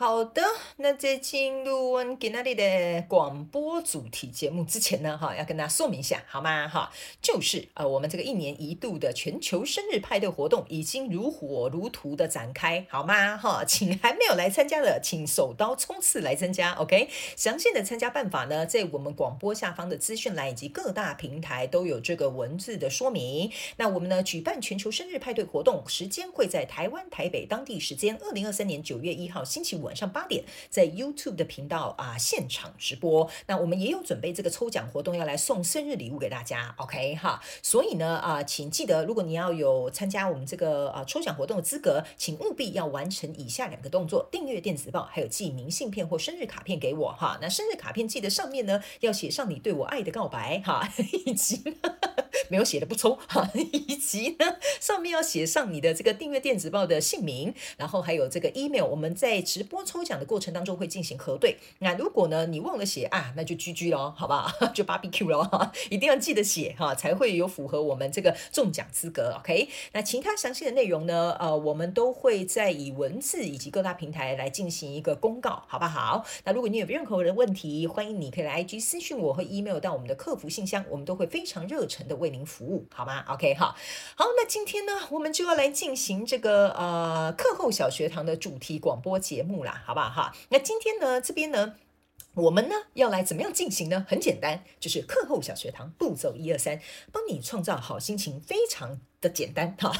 好的，那在进入我们今天的广播主题节目之前呢，哈，要跟大家说明一下，好吗？哈，就是呃，我们这个一年一度的全球生日派对活动已经如火如荼的展开，好吗？哈，请还没有来参加的，请手刀冲刺来参加，OK？详细的参加办法呢，在我们广播下方的资讯栏以及各大平台都有这个文字的说明。那我们呢，举办全球生日派对活动时间会在台湾台北当地时间二零二三年九月一号星期五。晚上八点，在 YouTube 的频道啊现场直播。那我们也有准备这个抽奖活动，要来送生日礼物给大家。OK 哈，所以呢啊，请记得，如果你要有参加我们这个啊抽奖活动的资格，请务必要完成以下两个动作：订阅电子报，还有寄明信片或生日卡片给我哈。那生日卡片记得上面呢要写上你对我爱的告白哈，以及没有写的不抽哈，以及呢 上面要写上你的这个订阅电子报的姓名，然后还有这个 email。我们在直播。抽奖的过程当中会进行核对，那如果呢你忘了写啊，那就 GG 咯，好不好？就 BBQ 咯，一定要记得写哈，才会有符合我们这个中奖资格。OK，那其他详细的内容呢，呃，我们都会在以文字以及各大平台来进行一个公告，好不好？那如果你有任何的问题，欢迎你可以来 IG 私信我，或 email 到我们的客服信箱，我们都会非常热诚的为您服务，好吗？OK，好，好，那今天呢，我们就要来进行这个呃课后小学堂的主题广播节目了。好不好哈？那今天呢，这边呢，我们呢要来怎么样进行呢？很简单，就是课后小学堂步骤一二三，帮你创造好心情，非常的简单哈。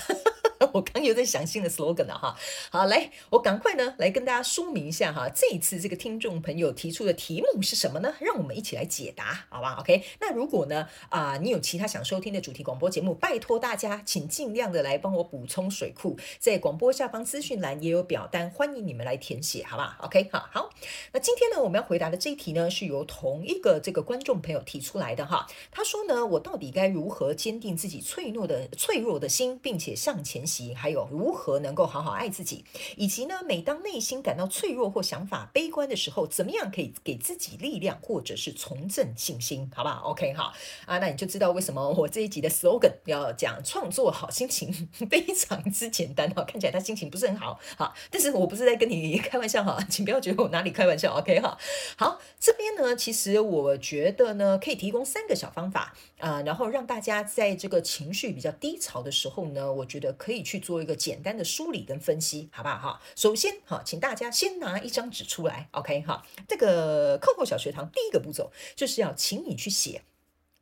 我刚有在想新的 slogan 了哈，好，来，我赶快呢来跟大家说明一下哈，这一次这个听众朋友提出的题目是什么呢？让我们一起来解答，好吧？OK，那如果呢啊、你有其他想收听的主题广播节目，拜托大家请尽量的来帮我补充水库，在广播下方资讯栏也有表单，欢迎你们来填写，好吧？OK，好，好，那今天呢我们要回答的这一题呢是由同一个这个观众朋友提出来的哈，他说呢，我到底该如何坚定自己脆弱的脆弱的心，并且向前行？还有如何能够好好爱自己，以及呢，每当内心感到脆弱或想法悲观的时候，怎么样可以给自己力量，或者是重振信心，好不好？OK，好啊，那你就知道为什么我这一集的 slogan 要讲创作好心情非常之简单哈，看起来他心情不是很好，好，但是我不是在跟你开玩笑哈，请不要觉得我哪里开玩笑，OK 哈，好，这边呢，其实我觉得呢，可以提供三个小方法啊，然后让大家在这个情绪比较低潮的时候呢，我觉得可以。去做一个简单的梳理跟分析，好不好哈？首先哈，请大家先拿一张纸出来，OK 哈。这个课后小学堂第一个步骤就是要请你去写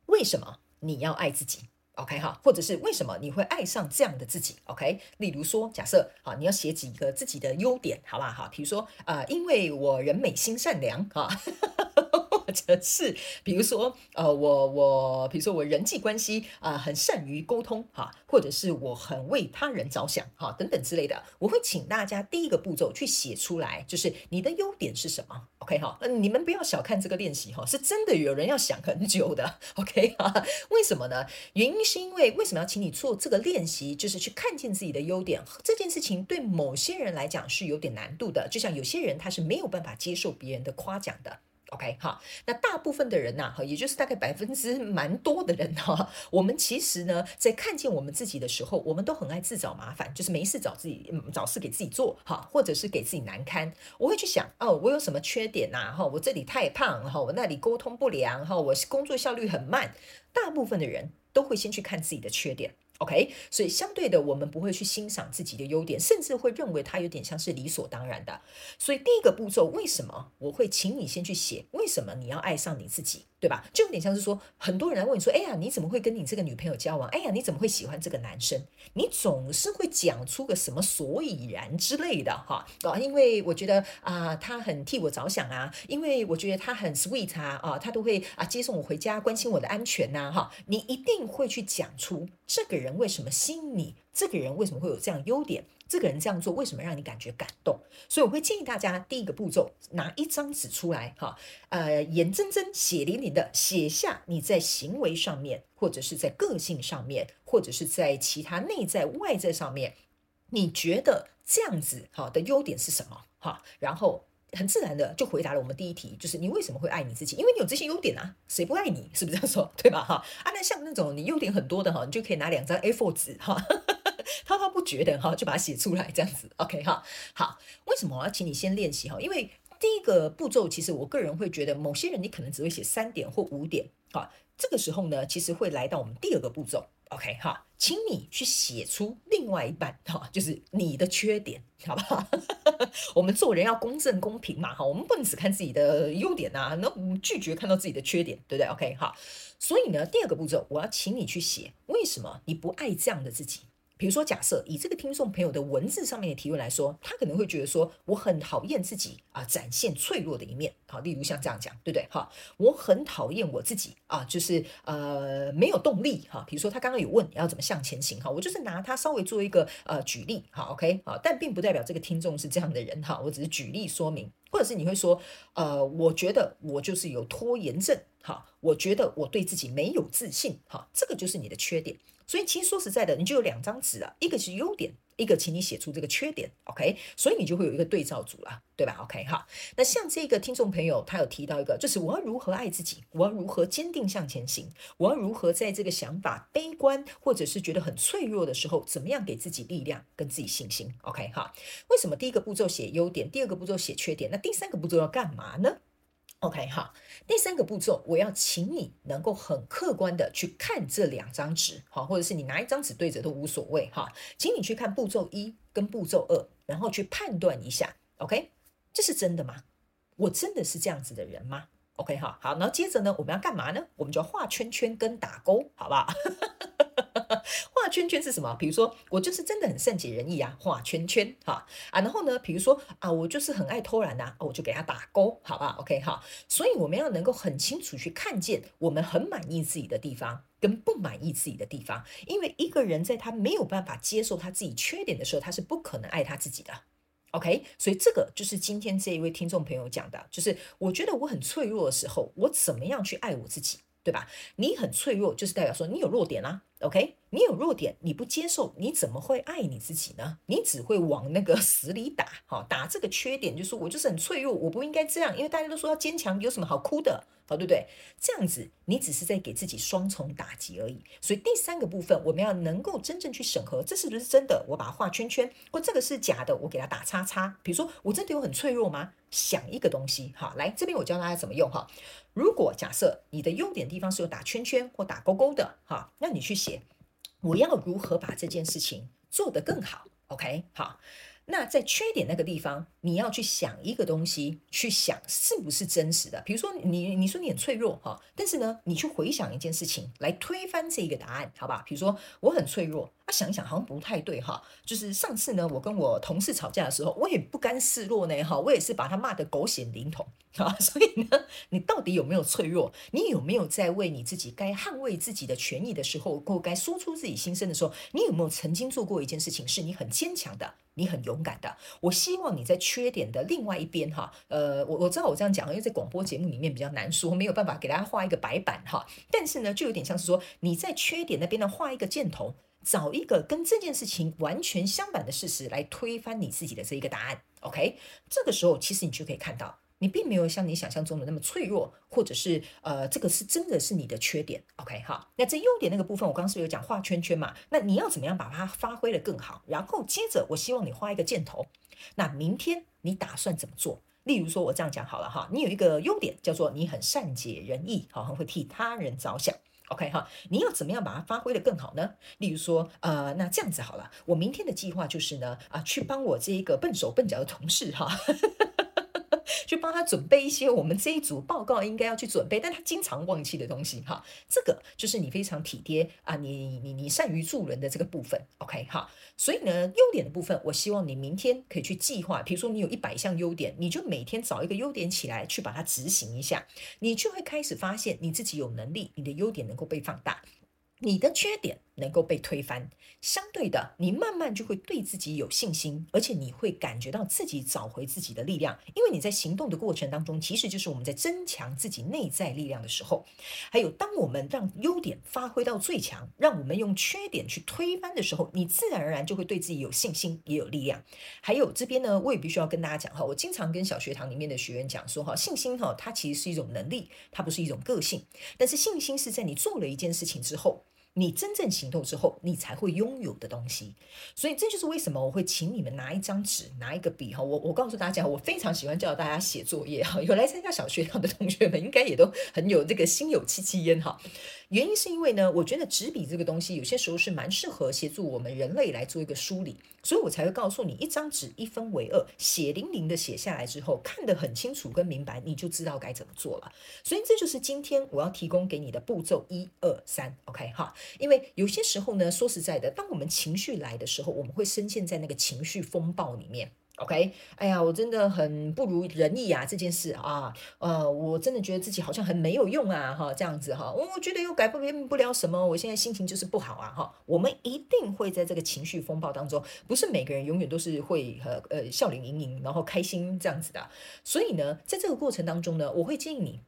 为什么你要爱自己，OK 哈，或者是为什么你会爱上这样的自己，OK。例如说，假设哈，你要写几个自己的优点，好不好哈？比如说啊、因为我人美心善良哈。或者是 比如说，呃，我我比如说我人际关系啊、很善于沟通哈，或者是我很为他人着想哈，等等之类的，我会请大家第一个步骤去写出来，就是你的优点是什么？OK 哈，你们不要小看这个练习哈，是真的有人要想很久的，OK 哈？为什么呢？原因是因为为什么要请你做这个练习？就是去看见自己的优点，这件事情对某些人来讲是有点难度的，就像有些人他是没有办法接受别人的夸奖的。OK 哈，那大部分的人呐，哈，也就是大概百分之蛮多的人哈，我们其实呢，在看见我们自己的时候，我们都很爱自找麻烦，就是没事找自己，找事给自己做哈，或者是给自己难堪。我会去想，哦，我有什么缺点呐？哈，我这里太胖哈，我那里沟通不良哈，我工作效率很慢。大部分的人都会先去看自己的缺点。OK，所以相对的，我们不会去欣赏自己的优点，甚至会认为它有点像是理所当然的。所以第一个步骤，为什么我会请你先去写？为什么你要爱上你自己？对吧？就有点像是说，很多人来问你说：“哎呀，你怎么会跟你这个女朋友交往？哎呀，你怎么会喜欢这个男生？”你总是会讲出个什么所以然之类的哈啊，因为我觉得啊，他很替我着想啊，因为我觉得他很 sweet 啊啊，他都会啊接送我回家，关心我的安全呐哈。你一定会去讲出这个人为什么吸引你，这个人为什么会有这样优点。这个人这样做为什么让你感觉感动？所以我会建议大家第一个步骤，拿一张纸出来，哈，呃，眼睁睁、血淋淋的写下你在行为上面，或者是在个性上面，或者是在其他内在外在上面，你觉得这样子好的优点是什么？哈，然后。很自然的就回答了我们第一题，就是你为什么会爱你自己？因为你有这些优点啊，谁不爱你？是不是这样说？对吧？哈啊，那像那种你优点很多的哈，你就可以拿两张 A4 纸哈，滔滔不绝的哈，就把它写出来这样子。OK 哈，好，为什么我要请你先练习哈？因为第一个步骤，其实我个人会觉得，某些人你可能只会写三点或五点，哈，这个时候呢，其实会来到我们第二个步骤。OK 哈，请你去写出另外一半哈，就是你的缺点，好不好？我们做人要公正公平嘛哈，我们不能只看自己的优点呐，那拒绝看到自己的缺点，对不对？OK 哈，所以呢，第二个步骤，我要请你去写，为什么你不爱这样的自己？比如说，假设以这个听众朋友的文字上面的提问来说，他可能会觉得说，我很讨厌自己啊，展现脆弱的一面。好，例如像这样讲，对不对？哈，我很讨厌我自己啊，就是呃没有动力哈。比如说他刚刚有问你要怎么向前行哈，我就是拿他稍微做一个呃举例，好，OK，好，但并不代表这个听众是这样的人哈，我只是举例说明，或者是你会说，呃，我觉得我就是有拖延症，哈，我觉得我对自己没有自信，哈，这个就是你的缺点。所以其实说实在的，你就有两张纸啊，一个是优点，一个请你写出这个缺点，OK？所以你就会有一个对照组了，对吧？OK 哈。那像这个听众朋友，他有提到一个，就是我要如何爱自己，我要如何坚定向前行，我要如何在这个想法悲观或者是觉得很脆弱的时候，怎么样给自己力量跟自己信心？OK 哈。为什么第一个步骤写优点，第二个步骤写缺点，那第三个步骤要干嘛呢？OK 哈，第三个步骤，我要请你能够很客观的去看这两张纸，哈，或者是你拿一张纸对着都无所谓，哈，请你去看步骤一跟步骤二，然后去判断一下，OK，这是真的吗？我真的是这样子的人吗？OK 哈，好，然后接着呢，我们要干嘛呢？我们就要画圈圈跟打勾，好不好？画圈圈是什么？比如说，我就是真的很善解人意啊，画圈圈哈啊。然后呢，比如说啊，我就是很爱偷懒呐，我就给他打勾，好吧？OK 哈。所以我们要能够很清楚去看见我们很满意自己的地方跟不满意自己的地方，因为一个人在他没有办法接受他自己缺点的时候，他是不可能爱他自己的。OK，所以这个就是今天这一位听众朋友讲的，就是我觉得我很脆弱的时候，我怎么样去爱我自己，对吧？你很脆弱，就是代表说你有弱点啦。OK，你有弱点，你不接受，你怎么会爱你自己呢？你只会往那个 死里打，哈，打这个缺点，就是我就是很脆弱，我不应该这样，因为大家都说要坚强，有什么好哭的，好，对不对？这样子，你只是在给自己双重打击而已。所以第三个部分，我们要能够真正去审核，这是不是真的？我把它画圈圈，或这个是假的，我给它打叉叉。比如说，我真的有很脆弱吗？想一个东西，哈，来这边我教大家怎么用，哈。如果假设你的优点地方是有打圈圈或打勾勾的，哈，那你去写，我要如何把这件事情做得更好？OK，好。那在缺点那个地方，你要去想一个东西，去想是不是真实的。比如说你，你说你很脆弱哈，但是呢，你去回想一件事情来推翻这一个答案，好吧？比如说我很脆弱。他想一想，好像不太对哈。就是上次呢，我跟我同事吵架的时候，我也不甘示弱呢哈，我也是把他骂得狗血淋头啊。所以呢，你到底有没有脆弱？你有没有在为你自己该捍卫自己的权益的时候，或该说出自己心声的时候，你有没有曾经做过一件事情，是你很坚强的，你很勇敢的？我希望你在缺点的另外一边哈，呃，我我知道我这样讲，因为在广播节目里面比较难说，没有办法给大家画一个白板哈。但是呢，就有点像是说你在缺点那边呢画一个箭头。找一个跟这件事情完全相反的事实来推翻你自己的这一个答案，OK？这个时候其实你就可以看到，你并没有像你想象中的那么脆弱，或者是呃，这个是真的是你的缺点，OK？好，那这优点那个部分，我刚刚是有讲画圈圈嘛？那你要怎么样把它发挥得更好？然后接着我希望你画一个箭头，那明天你打算怎么做？例如说，我这样讲好了哈，你有一个优点叫做你很善解人意，好，很会替他人着想。OK 哈，你要怎么样把它发挥的更好呢？例如说，呃，那这样子好了，我明天的计划就是呢，啊，去帮我这一个笨手笨脚的同事哈。去帮他准备一些我们这一组报告应该要去准备，但他经常忘记的东西哈，这个就是你非常体贴啊，你你你善于助人的这个部分，OK 哈，所以呢，优点的部分，我希望你明天可以去计划，比如说你有一百项优点，你就每天找一个优点起来去把它执行一下，你就会开始发现你自己有能力，你的优点能够被放大。你的缺点能够被推翻，相对的，你慢慢就会对自己有信心，而且你会感觉到自己找回自己的力量，因为你在行动的过程当中，其实就是我们在增强自己内在力量的时候。还有，当我们让优点发挥到最强，让我们用缺点去推翻的时候，你自然而然就会对自己有信心，也有力量。还有这边呢，我也必须要跟大家讲哈，我经常跟小学堂里面的学员讲说哈，信心哈，它其实是一种能力，它不是一种个性，但是信心是在你做了一件事情之后。你真正行动之后，你才会拥有的东西。所以这就是为什么我会请你们拿一张纸，拿一个笔哈。我我告诉大家，我非常喜欢教大家写作业哈。有来参加小学堂的同学们，应该也都很有这个心有戚戚焉哈。原因是因为呢，我觉得纸笔这个东西有些时候是蛮适合协助我们人类来做一个梳理，所以我才会告诉你，一张纸一分为二，血淋淋的写下来之后，看得很清楚跟明白，你就知道该怎么做了。所以这就是今天我要提供给你的步骤一二三，OK 哈。因为有些时候呢，说实在的，当我们情绪来的时候，我们会深陷在那个情绪风暴里面。OK，哎呀，我真的很不如人意啊，这件事啊，呃，我真的觉得自己好像很没有用啊，哈，这样子哈，我觉得又改变不了什么，我现在心情就是不好啊，哈，我们一定会在这个情绪风暴当中，不是每个人永远都是会和呃笑脸盈盈，然后开心这样子的，所以呢，在这个过程当中呢，我会建议你。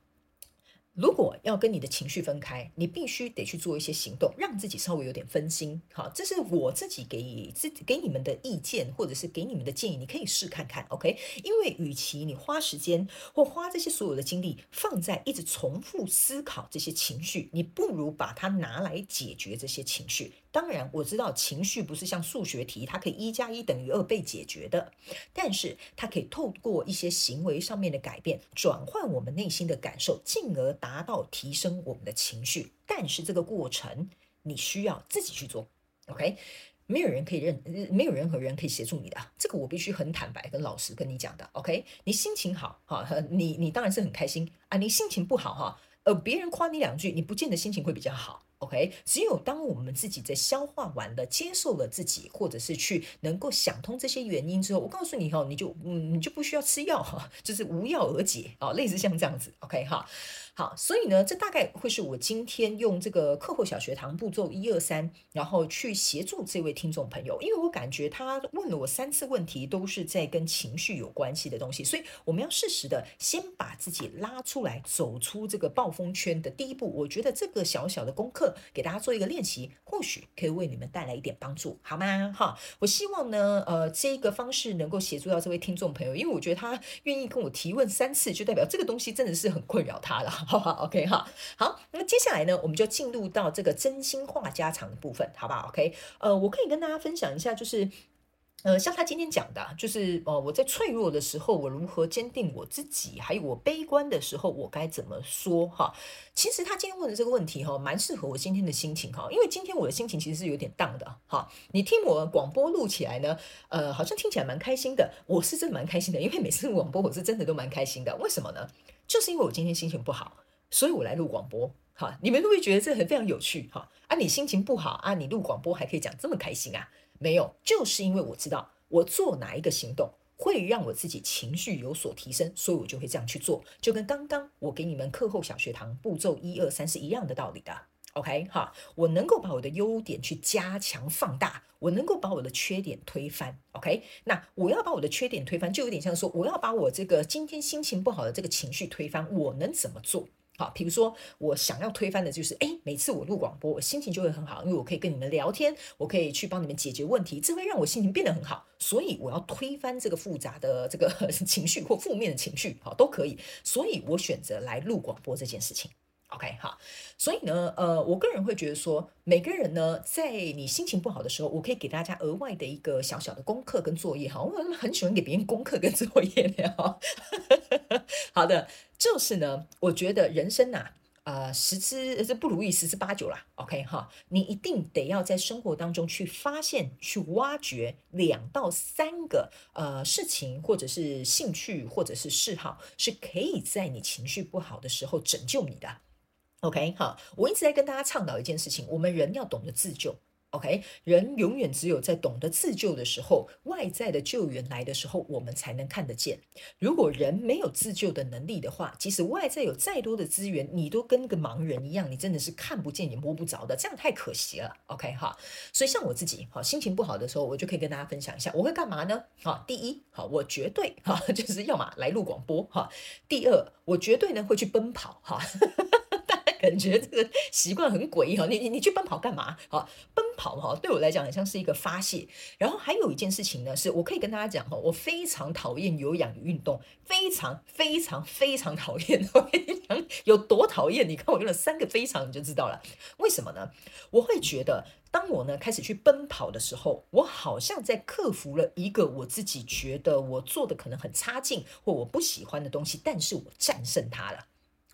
如果要跟你的情绪分开，你必须得去做一些行动，让自己稍微有点分心。好，这是我自己给自给你们的意见，或者是给你们的建议，你可以试看看，OK？因为与其你花时间或花这些所有的精力放在一直重复思考这些情绪，你不如把它拿来解决这些情绪。当然，我知道情绪不是像数学题，它可以一加一等于二被解决的，但是它可以透过一些行为上面的改变，转换我们内心的感受，进而达到提升我们的情绪。但是这个过程你需要自己去做，OK？没有人可以认，没有任何人可以协助你的，这个我必须很坦白跟老实跟你讲的，OK？你心情好哈，你你当然是很开心啊，你心情不好哈，呃，别人夸你两句，你不见得心情会比较好。OK，只有当我们自己在消化完了、接受了自己，或者是去能够想通这些原因之后，我告诉你哈，你就嗯，你就不需要吃药哈，就是无药而解啊，类似像这样子，OK 哈。好，所以呢，这大概会是我今天用这个课后小学堂步骤一二三，然后去协助这位听众朋友，因为我感觉他问了我三次问题，都是在跟情绪有关系的东西，所以我们要适时的先把自己拉出来，走出这个暴风圈的第一步。我觉得这个小小的功课给大家做一个练习，或许可以为你们带来一点帮助，好吗？哈，我希望呢，呃，这个方式能够协助到这位听众朋友，因为我觉得他愿意跟我提问三次，就代表这个东西真的是很困扰他了。好好，OK 哈，好，那么接下来呢，我们就进入到这个真心话家常的部分，好不好？OK，呃，我可以跟大家分享一下，就是，呃，像他今天讲的，就是，呃，我在脆弱的时候，我如何坚定我自己，还有我悲观的时候，我该怎么说？哈，其实他今天问的这个问题，哈，蛮适合我今天的心情，哈，因为今天我的心情其实是有点荡的，哈，你听我广播录起来呢，呃，好像听起来蛮开心的，我是真的蛮开心的，因为每次广播我是真的都蛮开心的，为什么呢？就是因为我今天心情不好。所以我来录广播，哈，你们都会觉得这很非常有趣？哈，啊，你心情不好啊，你录广播还可以讲这么开心啊？没有，就是因为我知道我做哪一个行动会让我自己情绪有所提升，所以我就会这样去做，就跟刚刚我给你们课后小学堂步骤一二三是一样的道理的。OK，哈，我能够把我的优点去加强放大，我能够把我的缺点推翻。OK，那我要把我的缺点推翻，就有点像说我要把我这个今天心情不好的这个情绪推翻，我能怎么做？好，比如说我想要推翻的就是，诶，每次我录广播，我心情就会很好，因为我可以跟你们聊天，我可以去帮你们解决问题，这会让我心情变得很好。所以我要推翻这个复杂的这个 情绪或负面的情绪，好，都可以。所以我选择来录广播这件事情。OK，好，所以呢，呃，我个人会觉得说，每个人呢，在你心情不好的时候，我可以给大家额外的一个小小的功课跟作业，哈，我很喜欢给别人功课跟作业的哈。好的，就是呢，我觉得人生呐、啊，呃，十之这不如意十之八九啦。OK，哈，你一定得要在生活当中去发现、去挖掘两到三个呃事情，或者是兴趣，或者是嗜好，是可以在你情绪不好的时候拯救你的。OK，好，我一直在跟大家倡导一件事情，我们人要懂得自救。OK，人永远只有在懂得自救的时候，外在的救援来的时候，我们才能看得见。如果人没有自救的能力的话，即使外在有再多的资源，你都跟个盲人一样，你真的是看不见也摸不着的，这样太可惜了。OK 哈，所以像我自己，好心情不好的时候，我就可以跟大家分享一下，我会干嘛呢？好，第一，好，我绝对哈，就是要么来录广播哈。第二，我绝对呢会去奔跑哈。感觉这个习惯很诡异哈，你你你去奔跑干嘛？好，奔跑哈，对我来讲很像是一个发泄。然后还有一件事情呢，是我可以跟大家讲哈，我非常讨厌有氧运动，非常非常非常讨厌。我跟你讲有多讨厌？你看我用了三个非常，你就知道了。为什么呢？我会觉得，当我呢开始去奔跑的时候，我好像在克服了一个我自己觉得我做的可能很差劲或我不喜欢的东西，但是我战胜它了。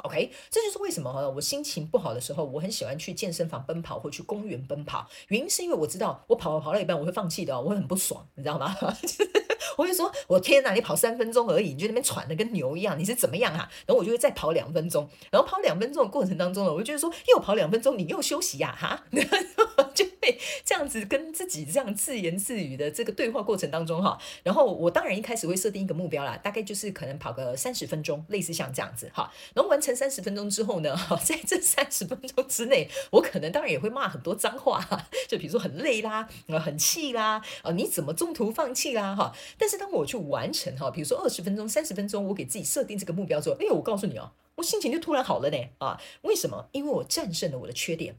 OK，这就是为什么我心情不好的时候，我很喜欢去健身房奔跑或去公园奔跑。原因是因为我知道，我跑跑到一半我会放弃的，我会很不爽，你知道吗？我会说，我天哪，你跑三分钟而已，你就那边喘的跟牛一样，你是怎么样啊？然后我就会再跑两分钟，然后跑两分钟的过程当中呢，我就觉得说，又跑两分钟，你又休息呀，哈。就 这样子跟自己这样自言自语的这个对话过程当中哈，然后我当然一开始会设定一个目标啦，大概就是可能跑个三十分钟，类似像这样子哈。然后完成三十分钟之后呢，哈在这三十分钟之内，我可能当然也会骂很多脏话，就比如说很累啦，很气啦，啊你怎么中途放弃啦哈？但是当我去完成哈，比如说二十分钟、三十分钟，我给自己设定这个目标之后，哎呦，我告诉你哦，我心情就突然好了呢啊？为什么？因为我战胜了我的缺点。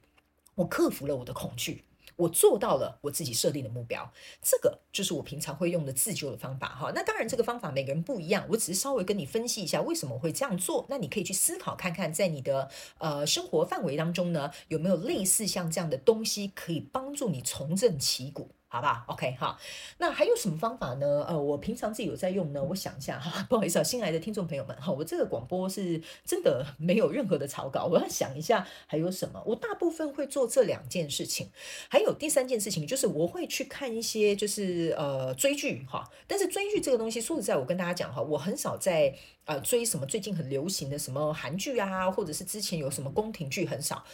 我克服了我的恐惧，我做到了我自己设定的目标，这个就是我平常会用的自救的方法哈。那当然，这个方法每个人不一样，我只是稍微跟你分析一下为什么我会这样做。那你可以去思考看看，在你的呃生活范围当中呢，有没有类似像这样的东西可以帮助你重振旗鼓。好不好，OK 哈，那还有什么方法呢？呃，我平常自己有在用呢。我想一下哈，不好意思啊，新来的听众朋友们哈，我这个广播是真的没有任何的草稿，我要想一下还有什么。我大部分会做这两件事情，还有第三件事情就是我会去看一些就是呃追剧哈。但是追剧这个东西，说实在，我跟大家讲哈，我很少在呃追什么最近很流行的什么韩剧啊，或者是之前有什么宫廷剧，很少。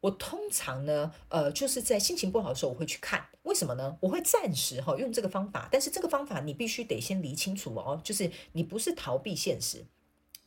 我通常呢，呃，就是在心情不好的时候，我会去看。为什么呢？我会暂时哈用这个方法，但是这个方法你必须得先理清楚哦，就是你不是逃避现实。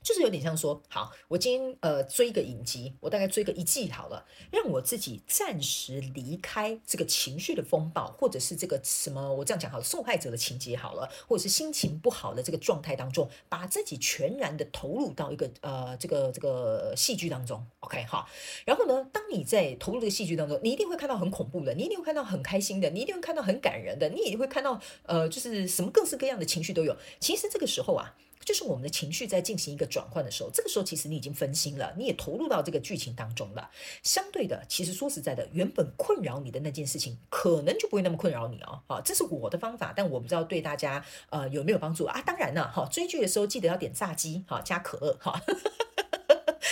就是有点像说，好，我今天呃追一个影集，我大概追个一季好了，让我自己暂时离开这个情绪的风暴，或者是这个什么，我这样讲好了，受害者的情节好了，或者是心情不好的这个状态当中，把自己全然的投入到一个呃这个这个戏剧当中，OK 哈。然后呢，当你在投入这个戏剧当中，你一定会看到很恐怖的，你一定会看到很开心的，你一定会看到很感人的，你也会看到呃就是什么各式各样的情绪都有。其实这个时候啊。就是我们的情绪在进行一个转换的时候，这个时候其实你已经分心了，你也投入到这个剧情当中了。相对的，其实说实在的，原本困扰你的那件事情，可能就不会那么困扰你哦。好，这是我的方法，但我不知道对大家呃有没有帮助啊？当然了，哈，追剧的时候记得要点炸鸡，哈，加可乐，哈。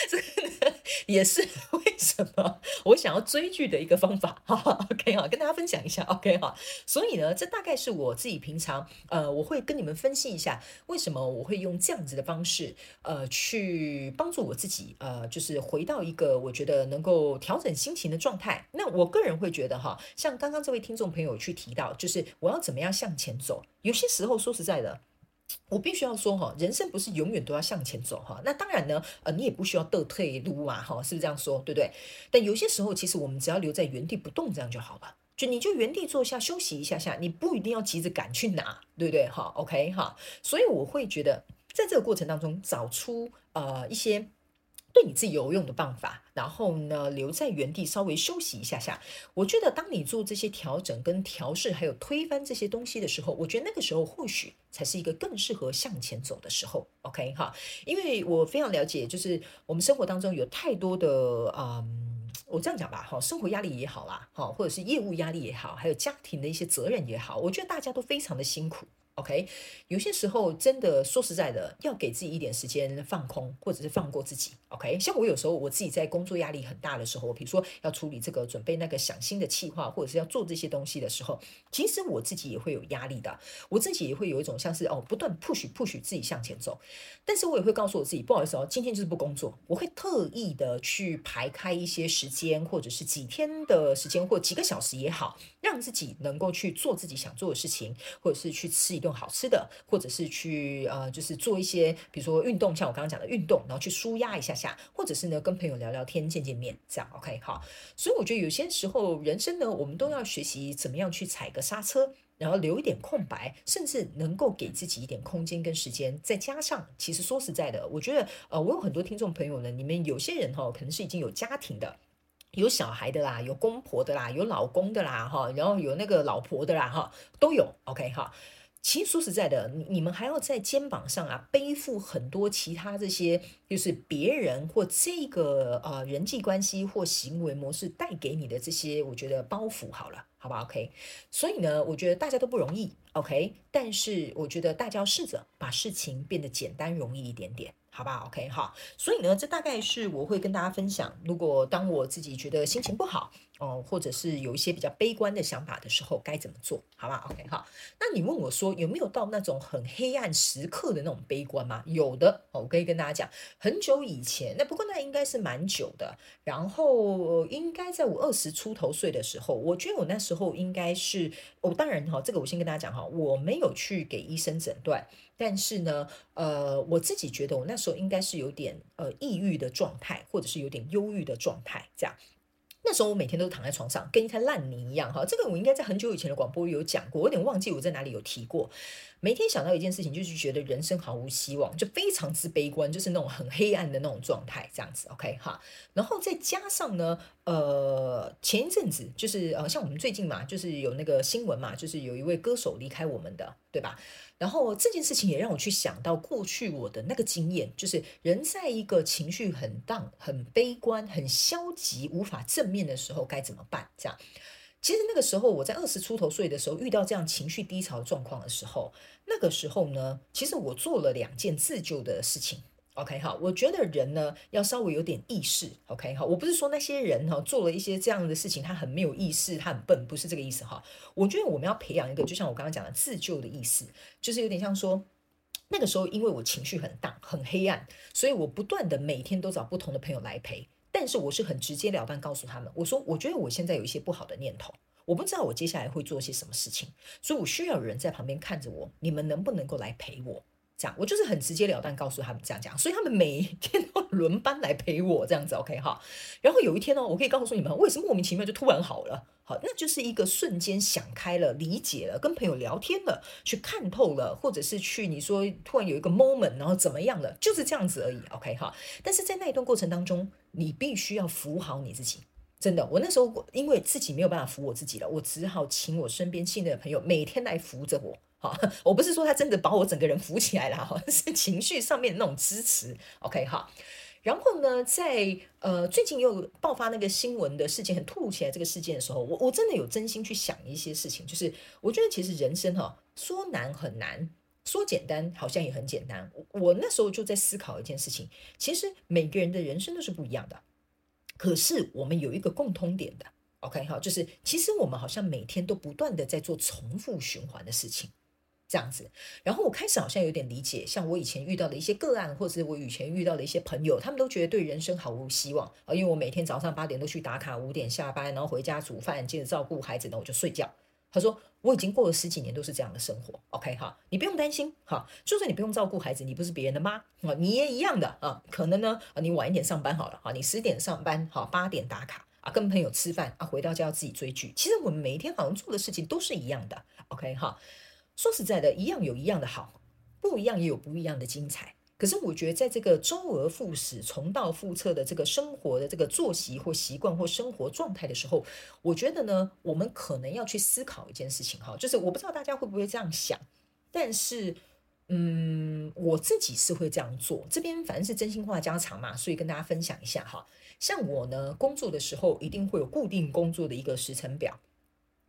这个也是什么 我想要追剧的一个方法，哈哈，OK 哈，跟大家分享一下，OK 哈。所以呢，这大概是我自己平常，呃，我会跟你们分析一下，为什么我会用这样子的方式，呃，去帮助我自己，呃，就是回到一个我觉得能够调整心情的状态。那我个人会觉得哈，像刚刚这位听众朋友去提到，就是我要怎么样向前走，有些时候说实在的。我必须要说哈，人生不是永远都要向前走哈。那当然呢，呃，你也不需要倒退路啊哈，是不是这样说？对不对？但有些时候，其实我们只要留在原地不动，这样就好了。就你就原地坐下休息一下下，你不一定要急着赶去哪，对不对？哈，OK 哈。所以我会觉得，在这个过程当中，找出呃一些。对你自己有用的办法，然后呢，留在原地稍微休息一下下。我觉得，当你做这些调整、跟调试，还有推翻这些东西的时候，我觉得那个时候或许才是一个更适合向前走的时候。OK 哈，因为我非常了解，就是我们生活当中有太多的嗯，我这样讲吧，哈，生活压力也好啦，哈，或者是业务压力也好，还有家庭的一些责任也好，我觉得大家都非常的辛苦。OK，有些时候真的说实在的，要给自己一点时间放空，或者是放过自己。OK，像我有时候我自己在工作压力很大的时候，比如说要处理这个、准备那个、想新的计划，或者是要做这些东西的时候，其实我自己也会有压力的。我自己也会有一种像是哦，不断 push push 自己向前走，但是我也会告诉我自己，不好意思哦，今天就是不工作。我会特意的去排开一些时间，或者是几天的时间，或几个小时也好，让自己能够去做自己想做的事情，或者是去吃一顿。好吃的，或者是去呃，就是做一些，比如说运动，像我刚刚讲的运动，然后去舒压一下下，或者是呢跟朋友聊聊天、见见面，这样 OK 好。所以我觉得有些时候人生呢，我们都要学习怎么样去踩个刹车，然后留一点空白，甚至能够给自己一点空间跟时间。再加上，其实说实在的，我觉得呃，我有很多听众朋友呢，你们有些人哈、可能是已经有家庭的，有小孩的啦，有公婆的啦，有老公的啦哈，然后有那个老婆的啦哈，都有 OK 哈。其实说实在的，你你们还要在肩膀上啊背负很多其他这些，就是别人或这个呃人际关系或行为模式带给你的这些，我觉得包袱好了，好吧？OK，所以呢，我觉得大家都不容易，OK，但是我觉得大家要试着把事情变得简单容易一点点，好吧？OK，好，所以呢，这大概是我会跟大家分享，如果当我自己觉得心情不好。哦，或者是有一些比较悲观的想法的时候，该怎么做？好吧，OK 好。那你问我说有没有到那种很黑暗时刻的那种悲观吗？有的哦，我可以跟大家讲，很久以前，那不过那应该是蛮久的。然后应该在我二十出头岁的时候，我觉得我那时候应该是，我、哦、当然哈，这个我先跟大家讲哈，我没有去给医生诊断，但是呢，呃，我自己觉得我那时候应该是有点呃抑郁的状态，或者是有点忧郁的状态，这样。那时候我每天都躺在床上，跟一滩烂泥一样哈。这个我应该在很久以前的广播有讲过，我有点忘记我在哪里有提过。每天想到一件事情，就是觉得人生毫无希望，就非常之悲观，就是那种很黑暗的那种状态，这样子。OK 哈。然后再加上呢，呃，前一阵子就是呃，像我们最近嘛，就是有那个新闻嘛，就是有一位歌手离开我们的，对吧？然后这件事情也让我去想到过去我的那个经验，就是人在一个情绪很荡、很悲观、很消极、无法正面的时候该怎么办？这样，其实那个时候我在二十出头岁的时候遇到这样情绪低潮状况的时候，那个时候呢，其实我做了两件自救的事情。OK 好，我觉得人呢要稍微有点意识。OK 好，我不是说那些人哈做了一些这样的事情，他很没有意识，他很笨，不是这个意思哈。我觉得我们要培养一个，就像我刚刚讲的自救的意思，就是有点像说，那个时候因为我情绪很大，很黑暗，所以我不断的每天都找不同的朋友来陪，但是我是很直截了当告诉他们，我说我觉得我现在有一些不好的念头，我不知道我接下来会做些什么事情，所以我需要有人在旁边看着我，你们能不能够来陪我？这样，我就是很直截了当告诉他们这样讲，所以他们每天都轮班来陪我这样子，OK 哈。然后有一天呢，我可以告诉你们，我也是莫名其妙就突然好了？好，那就是一个瞬间想开了、理解了、跟朋友聊天了、去看透了，或者是去你说突然有一个 moment，然后怎么样了，就是这样子而已，OK 哈。但是在那一段过程当中，你必须要扶好你自己。真的，我那时候因为自己没有办法扶我自己了，我只好请我身边信任的朋友每天来扶着我。好，我不是说他真的把我整个人扶起来了哈，是情绪上面的那种支持。OK 哈，然后呢，在呃最近又爆发那个新闻的事件很突如其来这个事件的时候，我我真的有真心去想一些事情，就是我觉得其实人生哈说难很难，说简单好像也很简单。我那时候就在思考一件事情，其实每个人的人生都是不一样的，可是我们有一个共通点的。OK 哈，就是其实我们好像每天都不断的在做重复循环的事情。这样子，然后我开始好像有点理解，像我以前遇到的一些个案，或者是我以前遇到的一些朋友，他们都觉得对人生毫无希望啊，因为我每天早上八点都去打卡，五点下班，然后回家煮饭，接着照顾孩子，然后我就睡觉。他说我已经过了十几年都是这样的生活，OK 哈，你不用担心哈，就算你不用照顾孩子，你不是别人的妈啊，你也一样的啊，可能呢啊，你晚一点上班好了啊，你十点上班好，八点打卡啊，跟朋友吃饭啊，回到家要自己追剧，其实我们每一天好像做的事情都是一样的，OK 哈。说实在的，一样有一样的好，不一样也有不一样的精彩。可是我觉得，在这个周而复始、重蹈覆辙的这个生活的这个作息或习惯或生活状态的时候，我觉得呢，我们可能要去思考一件事情哈，就是我不知道大家会不会这样想，但是，嗯，我自己是会这样做。这边反正是真心话家常嘛，所以跟大家分享一下哈。像我呢，工作的时候一定会有固定工作的一个时程表。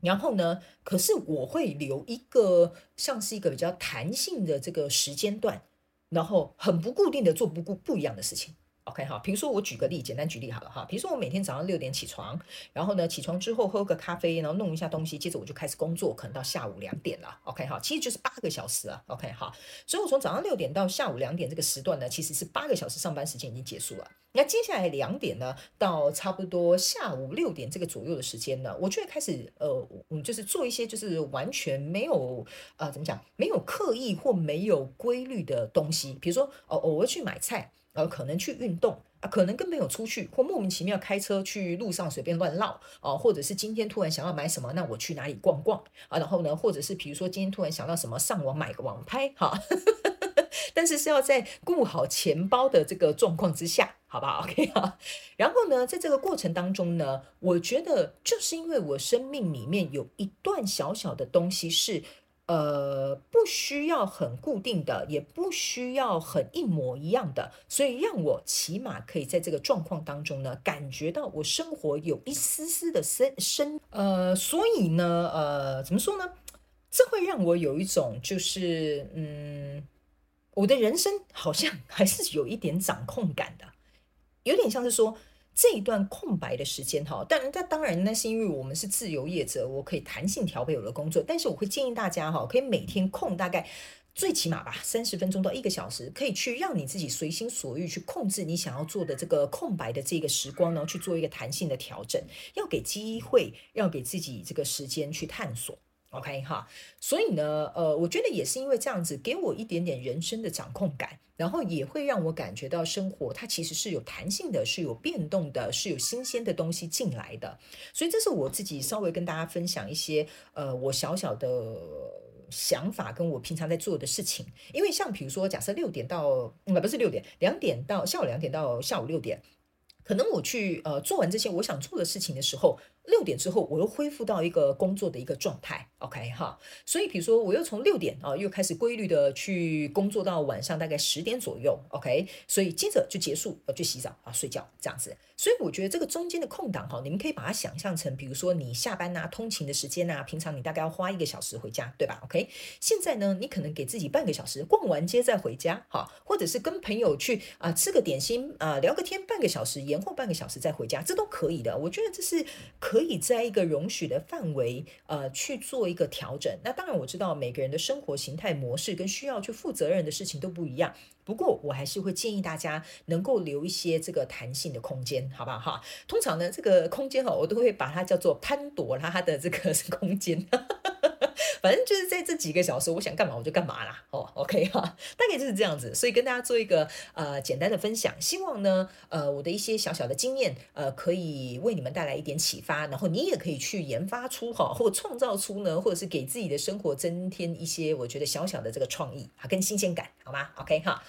然后呢，可是我会留一个像是一个比较弹性的这个时间段，然后很不固定的做不不不一样的事情。OK 哈，比如说我举个例，简单举例好了哈。比如说我每天早上六点起床，然后呢起床之后喝个咖啡，然后弄一下东西，接着我就开始工作，可能到下午两点了。OK 哈，其实就是八个小时啊。OK 哈，所以我从早上六点到下午两点这个时段呢，其实是八个小时上班时间已经结束了。那接下来两点呢，到差不多下午六点这个左右的时间呢，我就会开始呃，嗯，就是做一些就是完全没有呃怎么讲，没有刻意或没有规律的东西，比如说哦，偶尔去买菜。可能去运动啊，可能跟朋友出去，或莫名其妙开车去路上随便乱绕啊，或者是今天突然想要买什么，那我去哪里逛逛啊？然后呢，或者是比如说今天突然想到什么，上网买个网拍哈，但是是要在顾好钱包的这个状况之下，好不好？OK 哈。然后呢，在这个过程当中呢，我觉得就是因为我生命里面有一段小小的东西是。呃，不需要很固定的，也不需要很一模一样的，所以让我起码可以在这个状况当中呢，感觉到我生活有一丝丝的生生，呃，所以呢，呃，怎么说呢？这会让我有一种就是，嗯，我的人生好像 还是有一点掌控感的，有点像是说。这一段空白的时间哈，但那当然那是因为我们是自由业者，我可以弹性调配我的工作。但是我会建议大家哈，可以每天空大概最起码吧三十分钟到一个小时，可以去让你自己随心所欲去控制你想要做的这个空白的这个时光呢，去做一个弹性的调整。要给机会，要给自己这个时间去探索。OK 哈，所以呢，呃，我觉得也是因为这样子，给我一点点人生的掌控感，然后也会让我感觉到生活它其实是有弹性的，是有变动的，是有新鲜的东西进来的。所以这是我自己稍微跟大家分享一些，呃，我小小的想法跟我平常在做的事情。因为像比如说，假设六点到，呃，不是六点，两点到下午两点到下午六点，可能我去呃做完这些我想做的事情的时候。六点之后，我又恢复到一个工作的一个状态，OK 哈。所以，比如说，我又从六点啊，又开始规律的去工作到晚上大概十点左右，OK。所以接着就结束，呃，去洗澡啊，睡觉这样子。所以我觉得这个中间的空档哈，你们可以把它想象成，比如说你下班呐、通勤的时间呐，平常你大概要花一个小时回家，对吧？OK。现在呢，你可能给自己半个小时，逛完街再回家，哈，或者是跟朋友去啊吃个点心啊，聊个天，半个小时，延后半个小时再回家，这都可以的。我觉得这是可。可以在一个容许的范围，呃，去做一个调整。那当然，我知道每个人的生活形态模式跟需要去负责任的事情都不一样。不过，我还是会建议大家能够留一些这个弹性的空间，好不好？哈，通常呢，这个空间哈，我都会把它叫做潘朵拉的这个 空间。反正就是在这几个小时，我想干嘛我就干嘛啦。哦，OK 哈，大概就是这样子。所以跟大家做一个呃简单的分享，希望呢呃我的一些小小的经验呃可以为你们带来一点启发，然后你也可以去研发出哈或创造出呢，或者是给自己的生活增添一些我觉得小小的这个创意啊跟新鲜感，好吗？OK 哈。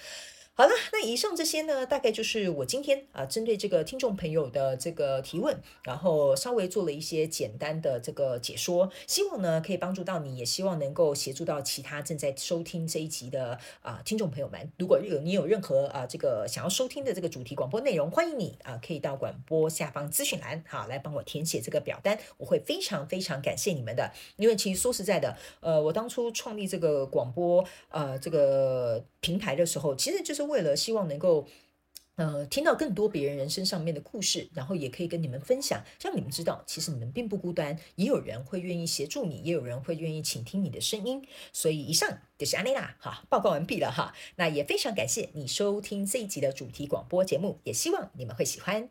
好了，那以上这些呢，大概就是我今天啊，针对这个听众朋友的这个提问，然后稍微做了一些简单的这个解说，希望呢可以帮助到你，也希望能够协助到其他正在收听这一集的啊听众朋友们。如果有你有任何啊这个想要收听的这个主题广播内容，欢迎你啊可以到广播下方咨询栏好来帮我填写这个表单，我会非常非常感谢你们的。因为其实说实在的，呃，我当初创立这个广播呃这个平台的时候，其实就是。为了希望能够，呃，听到更多别人人生上面的故事，然后也可以跟你们分享，让你们知道，其实你们并不孤单，也有人会愿意协助你，也有人会愿意倾听你的声音。所以以上就是安妮啦，哈，报告完毕了哈。那也非常感谢你收听这一集的主题广播节目，也希望你们会喜欢。